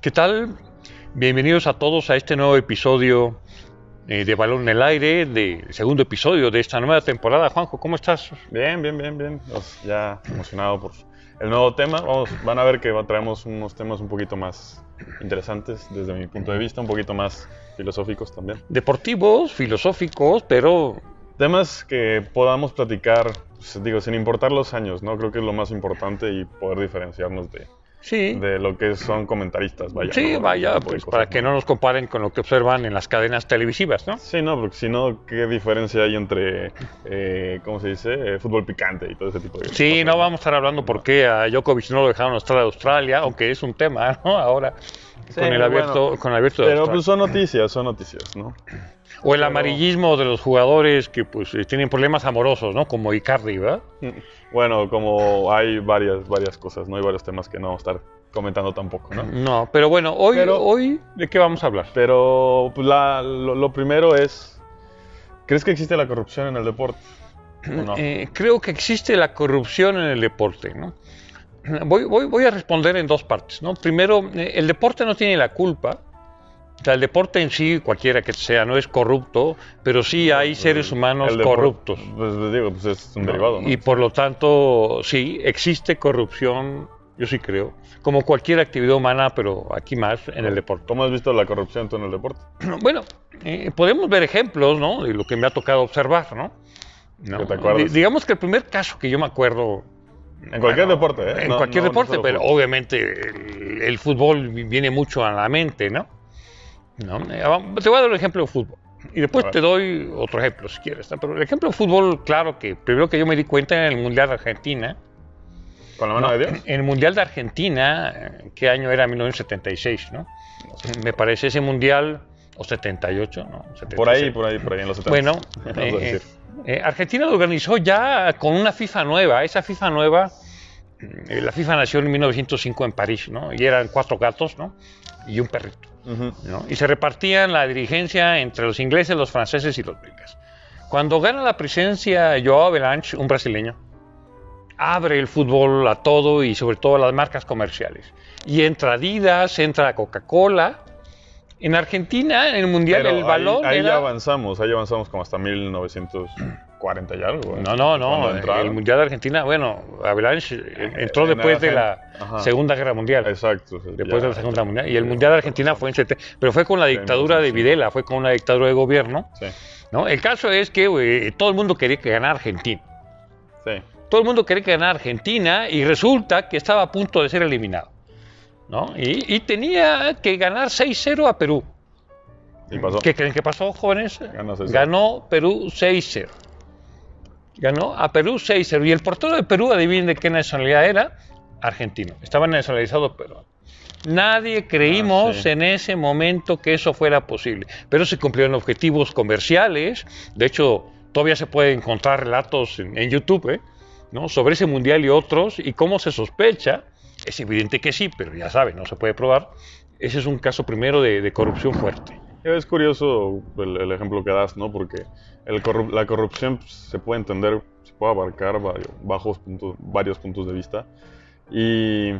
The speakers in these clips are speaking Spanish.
¿Qué tal? Bienvenidos a todos a este nuevo episodio eh, de Balón en el Aire, de segundo episodio de esta nueva temporada. Juanjo, ¿cómo estás? Bien, bien, bien, bien. Pues ya emocionado por el nuevo tema. Vamos, van a ver que traemos unos temas un poquito más interesantes desde mi punto de vista, un poquito más filosóficos también. Deportivos, filosóficos, pero Temas que podamos platicar, pues, digo, sin importar los años, ¿no? Creo que es lo más importante y poder diferenciarnos de, sí. de lo que son comentaristas, vaya. Sí, ¿no? vaya, pues para que no nos comparen con lo que observan en las cadenas televisivas, ¿no? Sí, no, porque si no, ¿qué diferencia hay entre, eh, ¿cómo se dice? Eh, fútbol picante y todo ese tipo de cosas. Sí, no vamos a estar hablando por qué a Djokovic no lo dejaron entrar a Australia, aunque es un tema, ¿no? Ahora, Sí, con el abierto, bueno, con el abierto de Pero Australia. pues son noticias, son noticias, ¿no? O el pero- amarillismo de los jugadores que pues tienen problemas amorosos, ¿no? Como Icardi, ¿verdad? Bueno, como hay varias, varias cosas, ¿no? Hay varios temas que no vamos a estar comentando tampoco, ¿no? No, pero bueno, hoy, Pero- hoy ¿de qué vamos a hablar? Pero pues, la- lo, lo primero es, ¿crees que existe la corrupción en el deporte? Eh, creo que existe la corrupción en el deporte, ¿no? Voy, voy, voy a responder en dos partes, ¿no? Primero, eh, el deporte no tiene la culpa. O sea, el deporte en sí, cualquiera que sea, no es corrupto, pero sí hay seres humanos El corruptos. Pues digo, pues es un ¿no? derivado, ¿no? Y por lo tanto, sí, existe corrupción, yo sí creo, como cualquier actividad humana, pero aquí más en el deporte. ¿Cómo has visto la corrupción tú en el deporte? Bueno, eh, podemos ver ejemplos, ¿no? De lo que me ha tocado observar, ¿no? ¿No? Que te digamos que el primer caso que yo me acuerdo. En cualquier bueno, deporte, ¿eh? En No- cualquier no- deporte, pero obviamente el, el fútbol viene mucho a la mente, ¿no? ¿No? Eh, vamos- Te voy a dar un ejemplo de fútbol. Y después te doy otro ejemplo si quieres. ¿no? Pero el ejemplo de fútbol, claro que primero que yo me di cuenta en el Mundial de Argentina. ¿Con la mano ¿no? de Dios? En el Mundial de Argentina, eh, ¿qué año era? 1976, ¿no? Me parece ese Mundial, o 78, ¿no? Por ahí, 76. por ahí, por ahí, en los 70. Bueno, eh, eh, Argentina lo organizó ya con una FIFA nueva. Esa FIFA nueva, la FIFA nació en 1905 en París, ¿no? Y eran cuatro gatos, ¿no? Y un perrito. ¿no? Y se repartían la dirigencia entre los ingleses, los franceses y los belgas. Cuando gana la presencia Joao Avalanche, un brasileño, abre el fútbol a todo y sobre todo a las marcas comerciales. Y entra Adidas, entra Coca-Cola. En Argentina, en el Mundial, Pero el balón ahí, ahí era... ya avanzamos, ahí avanzamos como hasta 1940 y algo. ¿eh? No, no, no. El Mundial de Argentina, bueno, Avalanche eh, entró En después de la Ajá. Segunda Guerra Mundial. Exacto. Después de la Segunda Mundial. Y el Mundial de Argentina fue en 70. Pero fue con la dictadura de. Videla, fue con una dictadura de gobierno. Sí, ¿no? El caso es que eh, todo el mundo quería que ganara Argentina. sí. Todo el mundo quería que ganara Argentina y resulta que estaba a punto de ser eliminado. ¿no? Y, y tenía que ganar 6-0 a Perú. Y pasó. ¿Qué creen que pasó, jóvenes? Ganó 6-0. Ganó Perú 6-0. Ganó a Perú 6-0. Y el portero de Perú, adivinen de qué nacionalidad era, argentino. Estaba nacionalizado peruano. Nadie creímos Ah, sí. en ese momento que eso fuera posible. Pero se cumplieron objetivos comerciales. De hecho, todavía se pueden encontrar relatos en, en YouTube ¿eh? ¿no? sobre ese mundial y otros y cómo se sospecha. Es evidente que sí, pero ya saben, no se puede probar. Ese es un caso primero de, de corrupción fuerte. Es curioso el, el ejemplo que das, ¿no? Porque el corru- la corrupción se puede entender, se puede abarcar varios, bajos puntos, varios puntos de vista. Y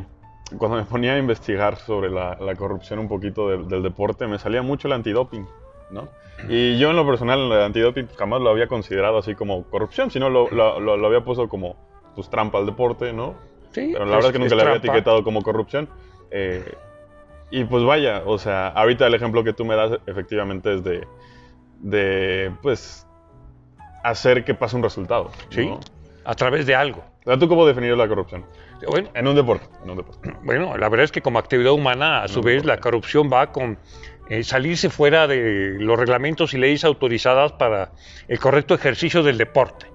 cuando me ponía a investigar sobre la, la corrupción un poquito del- del deporte, me salía mucho el antidoping, ¿no? Y yo en lo personal, el antidoping jamás lo había considerado así como corrupción, sino lo, lo- lo- lo había puesto como pues, trampa al deporte, ¿no? Sí, Pero la es- verdad es que nunca es le había etiquetado como corrupción. Eh, y pues vaya, o sea, ahorita el ejemplo que tú me das efectivamente es de, de pues, hacer que pase un resultado. Sí, ¿no? a través de algo. ¿Tú cómo definirías la corrupción? Bueno, En un deporte. En un deporte. bueno, la verdad es que como actividad humana, a su vez, la corrupción va con eh, salirse fuera de los reglamentos y leyes autorizadas para el correcto ejercicio del deporte.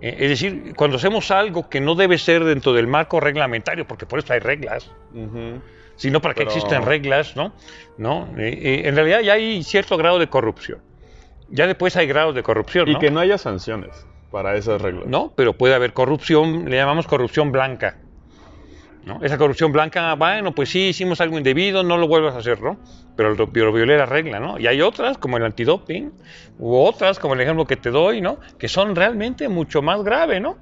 Eh, es decir, cuando hacemos algo que no debe ser dentro del marco reglamentario, porque por eso hay reglas, Ujú. Sino para que existen reglas, ¿no? ¿No? Eh, eh, en realidad ya hay cierto grado de corrupción. Ya después hay grados de corrupción, Y ¿no? que no haya sanciones para esas reglas. ¿no? Pero puede haber corrupción, le llamamos corrupción blanca. ¿no? Esa corrupción blanca, bueno, pues sí, hicimos algo indebido, no lo vuelvas a hacer, ¿no? Pero lo, pero violé la regla, ¿no? Y hay otras, como el antidoping, u otras, como el ejemplo que te doy, ¿no? Que son realmente mucho más graves, ¿no?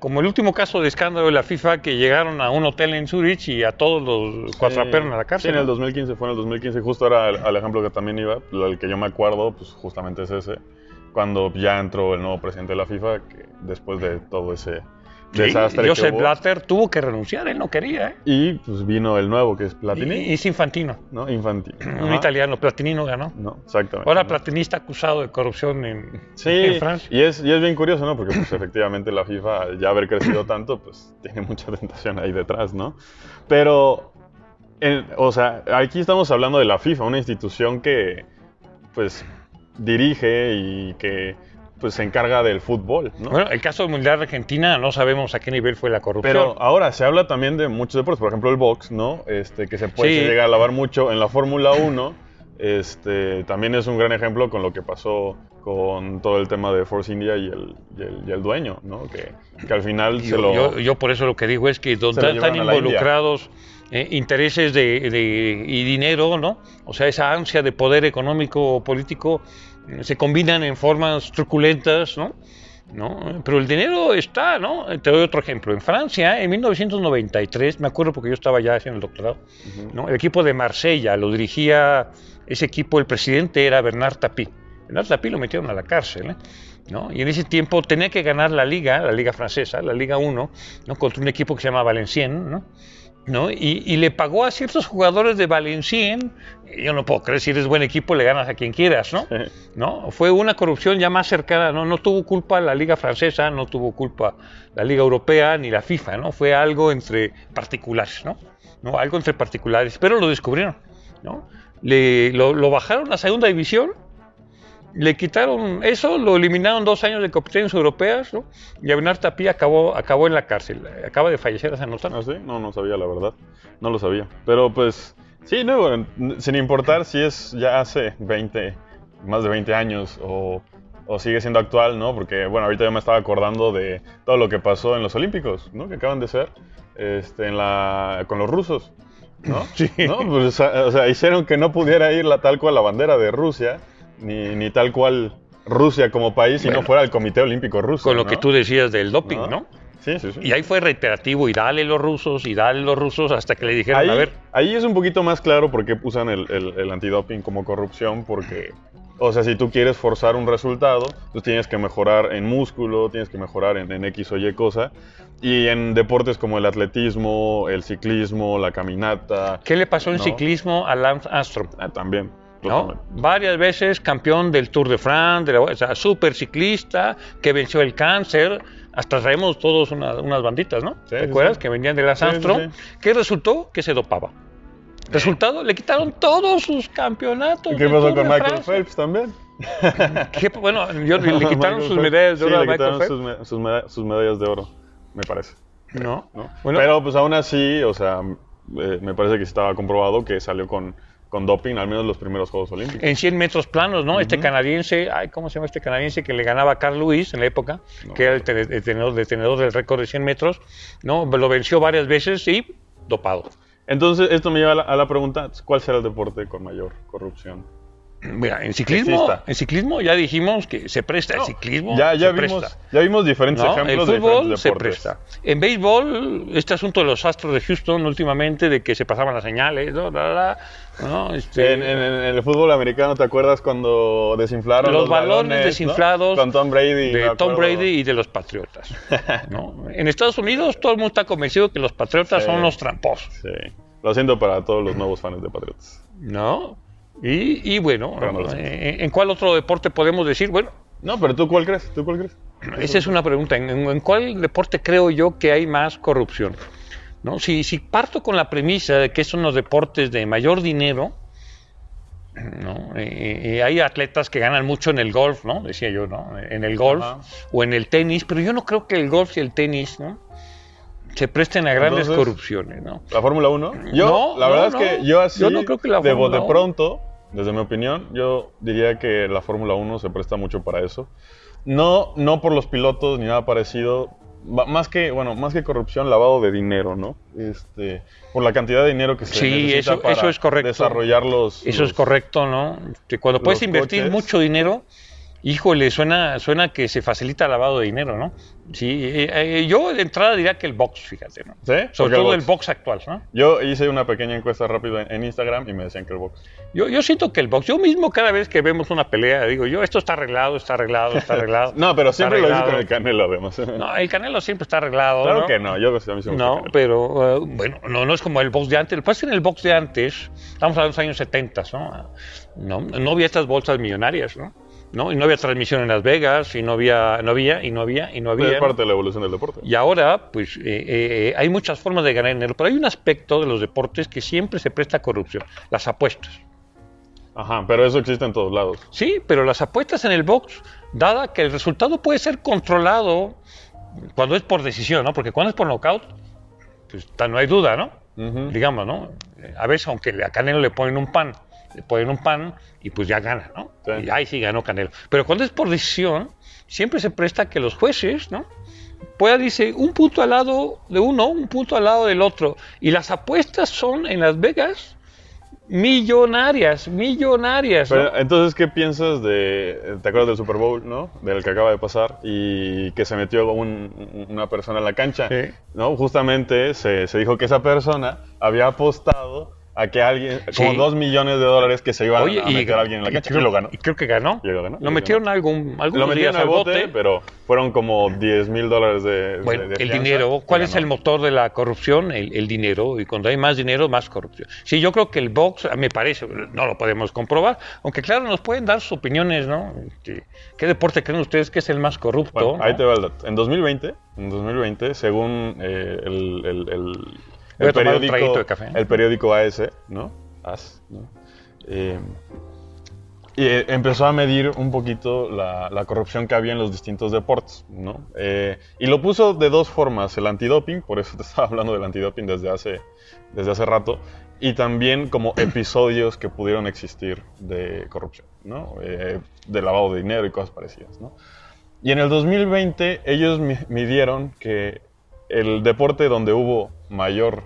Como el último caso de escándalo de la FIFA que llegaron a un hotel en Zurich y a todos los cuatrapearon a la Sí, cárcel. en el ¿no? 2015, fue en el 2015, justo era el, al ejemplo que también iba, el que yo me acuerdo, pues justamente es ese, cuando ya entró el nuevo presidente de la FIFA, que después de todo ese Sí, desastre que Joseph Blatter tuvo que renunciar, él no quería. ¿eh? y pues vino el nuevo, que es Platini, y es Infantino, ¿no? Infantino. un italiano. Platini no ganó. No, exactamente. Ahora. Platini está acusado de corrupción en, Sí, en Francia. y es, y es bien curioso, ¿no? Porque pues efectivamente la FIFA, al ya haber crecido tanto, pues tiene mucha tentación ahí detrás, ¿no? Pero, o sea, aquí estamos hablando de la FIFA, una institución que, pues, dirige y que, pues, se encarga del fútbol, ¿no? Bueno, el caso del Mundial de Argentina no sabemos a qué nivel fue la corrupción. Pero ahora se habla también de muchos deportes, por ejemplo el box, ¿no? Este, que se puede Sí. se llega a alabar mucho en la Fórmula 1. Este, también es un gran ejemplo con lo que pasó con todo el tema de Force India y el, y el, y el dueño, ¿no? Que, que al final se yo, lo... yo- yo por eso lo que digo es que donde Se están involucrados eh, intereses de, de- y dinero, ¿no? O sea, esa ansia de poder económico o político se combinan en formas truculentas, ¿no? ¿No? Pero el dinero está, ¿no? Te doy otro ejemplo. En Francia, en 1993, me acuerdo porque yo estaba ya haciendo el doctorado. ¿no? El equipo de Marsella lo dirigía ese equipo, el presidente era Bernard Tapie. Bernard Tapie lo metieron a la cárcel, ¿eh? ¿no? Y en ese tiempo tenía que ganar la liga, la liga francesa, la Liga 1, ¿no? contra un equipo que se llama Valenciennes, ¿no? ¿No? Y, y le pagó a ciertos jugadores de Valenciennes, y yo no puedo creer, si eres buen equipo le ganas a quien quieras, ¿no? ¿no? Fue una corrupción ya más cercana, ¿no? No tuvo culpa la Liga Francesa, no tuvo culpa la Liga Europea ni la FIFA, ¿no? Fue algo entre particulares, ¿no? ¿No? Algo entre particulares, pero lo descubrieron, ¿no? Le, lo, lo bajaron a segunda división, le quitaron eso, lo eliminaron dos años de competencias europeas, ¿no? Y Abinard Tapia acabó, acabó en la cárcel, acaba de fallecer hace no tanto. ¿Ah, sí? No, no sabía, la verdad. No lo sabía. Pero pues, sí, no, bueno, sin importar si es ya hace 20, más de 20 años o, o sigue siendo actual, ¿no? Porque, bueno, ahorita yo me estaba acordando de todo lo que pasó en los Olímpicos, ¿no? Que acaban de ser, este, en la, con los rusos, ¿no? Sí. ¿No? Pues, o sea, hicieron que no pudiera ir la, tal cual la bandera de Rusia, ni, ni tal cual Rusia como país, si Bueno. no fuera el Comité Olímpico Ruso. Con lo ¿no? que tú decías del doping, ¿No? ¿no? Sí, sí, sí. Y ahí fue reiterativo y dale los rusos y dale los rusos hasta que le dijeron, Ahí, a ver, ahí es un poquito más claro por qué usan el, el, el antidoping como corrupción, porque, o sea, si tú quieres forzar un resultado, pues tienes que mejorar en músculo, tienes que mejorar en, en X o Y cosa, y en deportes como el atletismo, el ciclismo, la caminata, ¿qué le pasó en No. ciclismo a Lance Armstrong? ah, también. Varias veces campeón del Tour de France, de la, o sea, super ciclista, que venció el cáncer. Hasta traemos todos una- unas banditas, ¿no? Sí, ¿Te acuerdas? sí. Que venían de sí, Armstrong. ¿Qué resultó? Que se dopaba. Resultado, le quitaron todos sus campeonatos. ¿Y qué pasó con Michael. Phelps también? ¿Qué- bueno, yo- le quitaron sus medallas de Sí, oro a Michael Phelps. sus, me- sus meda- sus medallas de oro, me parece. No. ¿no? Bueno. Pero pues aún así, o sea, eh, me parece que estaba comprobado que salió con, con doping, al menos los primeros Juegos Olímpicos. En 100 metros planos, ¿no? Este canadiense, ay, ¿cómo se llama este canadiense que le ganaba a Carl Lewis en la época? No. Que era el tene- el tenedor, detenedor del récord de 100 metros, ¿no? Lo venció varias veces y dopado. Entonces, esto me lleva a la, a la pregunta, ¿cuál será el deporte con mayor corrupción? Mira, en ciclismo, Exista. en ciclismo ya dijimos que se presta el ciclismo. ya, ya, se vimos, presta. ya vimos diferentes ¿no? ejemplos El de fútbol se presta. En béisbol, este asunto de los astros de Houston últimamente, de que se pasaban las señales, ¿no? La, la, la, ¿no? Este, En, en- en el fútbol americano, ¿te acuerdas cuando desinflaron Los los, balones desinflados Con Tom Brady. de Tom. Brady y de los Patriotas. En Estados Unidos todo el mundo está convencido que los Patriotas Sí. son los tramposos. Sí. Lo siento para todos los nuevos fans de Patriots. ¿no? Y, y bueno, lo sé. eh, ¿en cuál otro deporte podemos decir? Bueno, No, pero ¿tú cuál crees? ¿Tú cuál crees? esa es una pregunta. ¿En, en- en cuál deporte creo yo que hay más corrupción? ¿No? Si, si parto con la premisa de que son los deportes de mayor dinero, ¿no? Eh, eh, hay atletas que ganan mucho en el golf, ¿no? Decía yo, ¿no? En el golf Ajá. o en el tenis, pero yo no creo que el golf y el tenis, ¿no? Se presten a grandes Entonces, corrupciones, ¿no? ¿La Fórmula 1? Yo, No, la verdad no. es que yo así, Yo no creo que la de 1. pronto, desde mi opinión, yo diría que la Fórmula 1 se presta mucho para eso. No, no por los pilotos ni nada parecido, más que, bueno, más que corrupción, lavado de dinero, ¿no? Este, por la cantidad de dinero que se Sí, necesita eso- para eso es correcto. desarrollar los... Eso es correcto, ¿no? Que cuando puedes invertir coches. mucho dinero, Híjole, suena, suena que se facilita el lavado de dinero, ¿no? Sí, eh, eh, yo de entrada diría que el box, fíjate, ¿no? ¿Sí? Sobre todo el el box actual, ¿no? Yo hice una pequeña encuesta rápida en, en Instagram y me decían que el box. Yo, yo siento que el box, yo mismo cada vez que vemos una pelea, digo yo, esto está arreglado, está arreglado, está arreglado. No, pero siempre lo hice con el Canelo, además. No, el Canelo siempre está arreglado. claro ¿no? que no, yo a mí sí me No, pero eh, bueno, no, no es como el box de antes. Lo que pasa es que en el box de antes, estamos hablando de los años 70, ¿no? No, no había estas bolsas millonarias, ¿no? ¿No? Y no había transmisión en Las Vegas, y no había, no había, y no había, y no había. Es parte de la evolución del deporte. Y ahora, pues, eh, eh, hay muchas formas de ganar dinero, pero hay un aspecto de los deportes que siempre se presta a corrupción, las apuestas. Ajá, pero eso existe en todos lados. Sí, pero las apuestas en el box, dada que el resultado puede ser controlado cuando es por decisión, ¿no? Porque cuando es por knockout, pues no hay duda, ¿no? Digamos, ¿no? A veces, aunque a Canelo le ponen un pan, le ponen un pan y pues ya gana, ¿no? Sí. Y ahí sí ganó Canelo. Pero cuando es por decisión, siempre se presta a que los jueces, ¿no? Pueda, dice, un punto al lado de uno, un punto al lado del otro. Y las apuestas son en Las Vegas millonarias, millonarias. ¿no? Pero, entonces, ¿qué piensas de. ¿Te acuerdas del Super Bowl, no? Del que acaba de pasar y que se metió un- una persona en la cancha, Sí. ¿no? Justamente se, se dijo que esa persona había apostado a que alguien. como Sí. dos millones de dólares que se iban Oye, a meter a alguien en la cancha. creo, y lo ganó. y creo que ganó. Y lo ganó, Lo metieron algún, algunos Lo metieron al bote, pero fueron como 10 mil dólares de, Bueno, de el dinero. ¿Cuál es ganó. el motor de la corrupción? El, el dinero. Y cuando hay más dinero, más corrupción. Sí, yo creo que el box, me parece, no lo podemos comprobar, aunque claro, nos pueden dar sus opiniones, ¿no? ¿Qué deporte creen ustedes que es el más corrupto? Bueno, ahí no? te va el dato. En 2020, en 2020 según eh, el, el- el traguito de café. el periódico AS, ¿no? AS, ¿no? Eh, y eh, empezó a medir un poquito la, la corrupción que había en los distintos deportes, ¿no? Eh, y lo puso de dos formas, el antidoping, por eso te estaba hablando del antidoping desde hace, desde hace rato, y también como episodios que pudieron existir de corrupción, ¿no? Eh, de lavado de dinero y cosas parecidas, ¿no? Y en el 2020 ellos mi- midieron que el deporte donde hubo mayor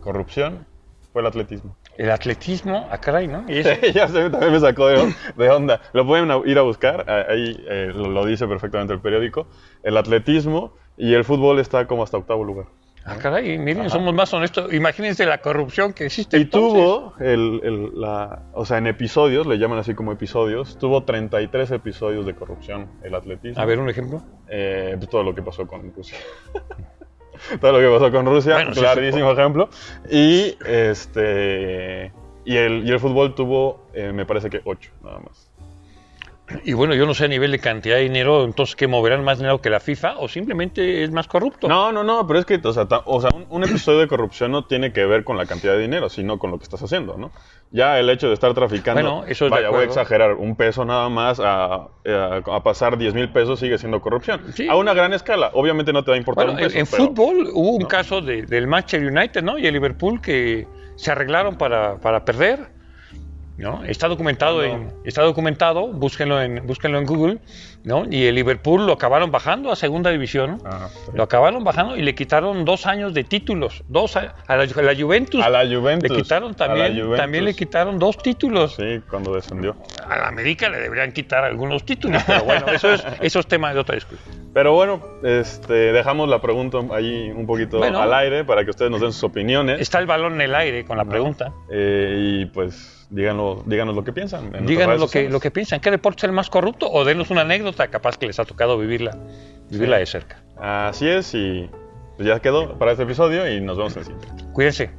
corrupción fue el atletismo. El atletismo, ah, caray, ¿no? Y ya se también me sacó de, de onda. Lo pueden ir a buscar, ahí eh, lo, lo dice perfectamente el periódico. El atletismo y el fútbol está como hasta octavo lugar. ah, caray, miren, Ajá. somos más honestos. Imagínense la corrupción que existe. Y entonces. tuvo, el, el- la, o sea, en episodios, le llaman así como episodios, tuvo 33 episodios de corrupción el atletismo. A ver, un ejemplo. Eh, pues todo lo que pasó con Rusia. todo lo que pasó con Rusia, Bueno, sí, clarísimo ejemplo. Y este y el, y el fútbol tuvo, eh, me parece que 8, nada más. Y bueno, yo no sé a nivel de cantidad de dinero, entonces, ¿qué moverán más dinero que la FIFA o simplemente es más corrupto? No, no, no, pero es que, o sea, ta- o sea, un, un episodio de corrupción no tiene que ver con la cantidad de dinero, sino con lo que estás haciendo, ¿no? Ya el hecho de estar traficando, Bueno, eso es vaya, voy a exagerar, un peso nada más a, a- a pasar 10 mil pesos sigue siendo corrupción. Sí. A una gran escala, obviamente no te va a importar Bueno, un en, peso. en pero- fútbol hubo un no. caso de- del Manchester United ¿no? y el Liverpool que se arreglaron para, para perder. ¿No? Está documentado, No. en, está documentado búsquenlo, en, búsquenlo en Google. ¿No? Y el Liverpool lo acabaron bajando a segunda división. Ajá, sí. Lo acabaron bajando y le quitaron dos años de títulos. Dos a, a la, a la Juventus. A la Juventus. le quitaron también, también le quitaron dos títulos. Sí, cuando descendió. A la América le deberían quitar algunos títulos, pero bueno, eso es, eso es tema de otra discusión. Pero bueno, este, dejamos la pregunta ahí un poquito Bueno. al aire para que ustedes nos den sus opiniones. Está el balón en el aire con la pregunta. Eh, y pues díganos, díganos lo que piensan. en Díganos lo que, lo que piensan. ¿Qué deporte es el más corrupto? O denos una anécdota, capaz que les ha tocado vivirla, vivirla de cerca. Así es, y pues ya quedó para este episodio y nos vemos en el siguiente. Cuídense.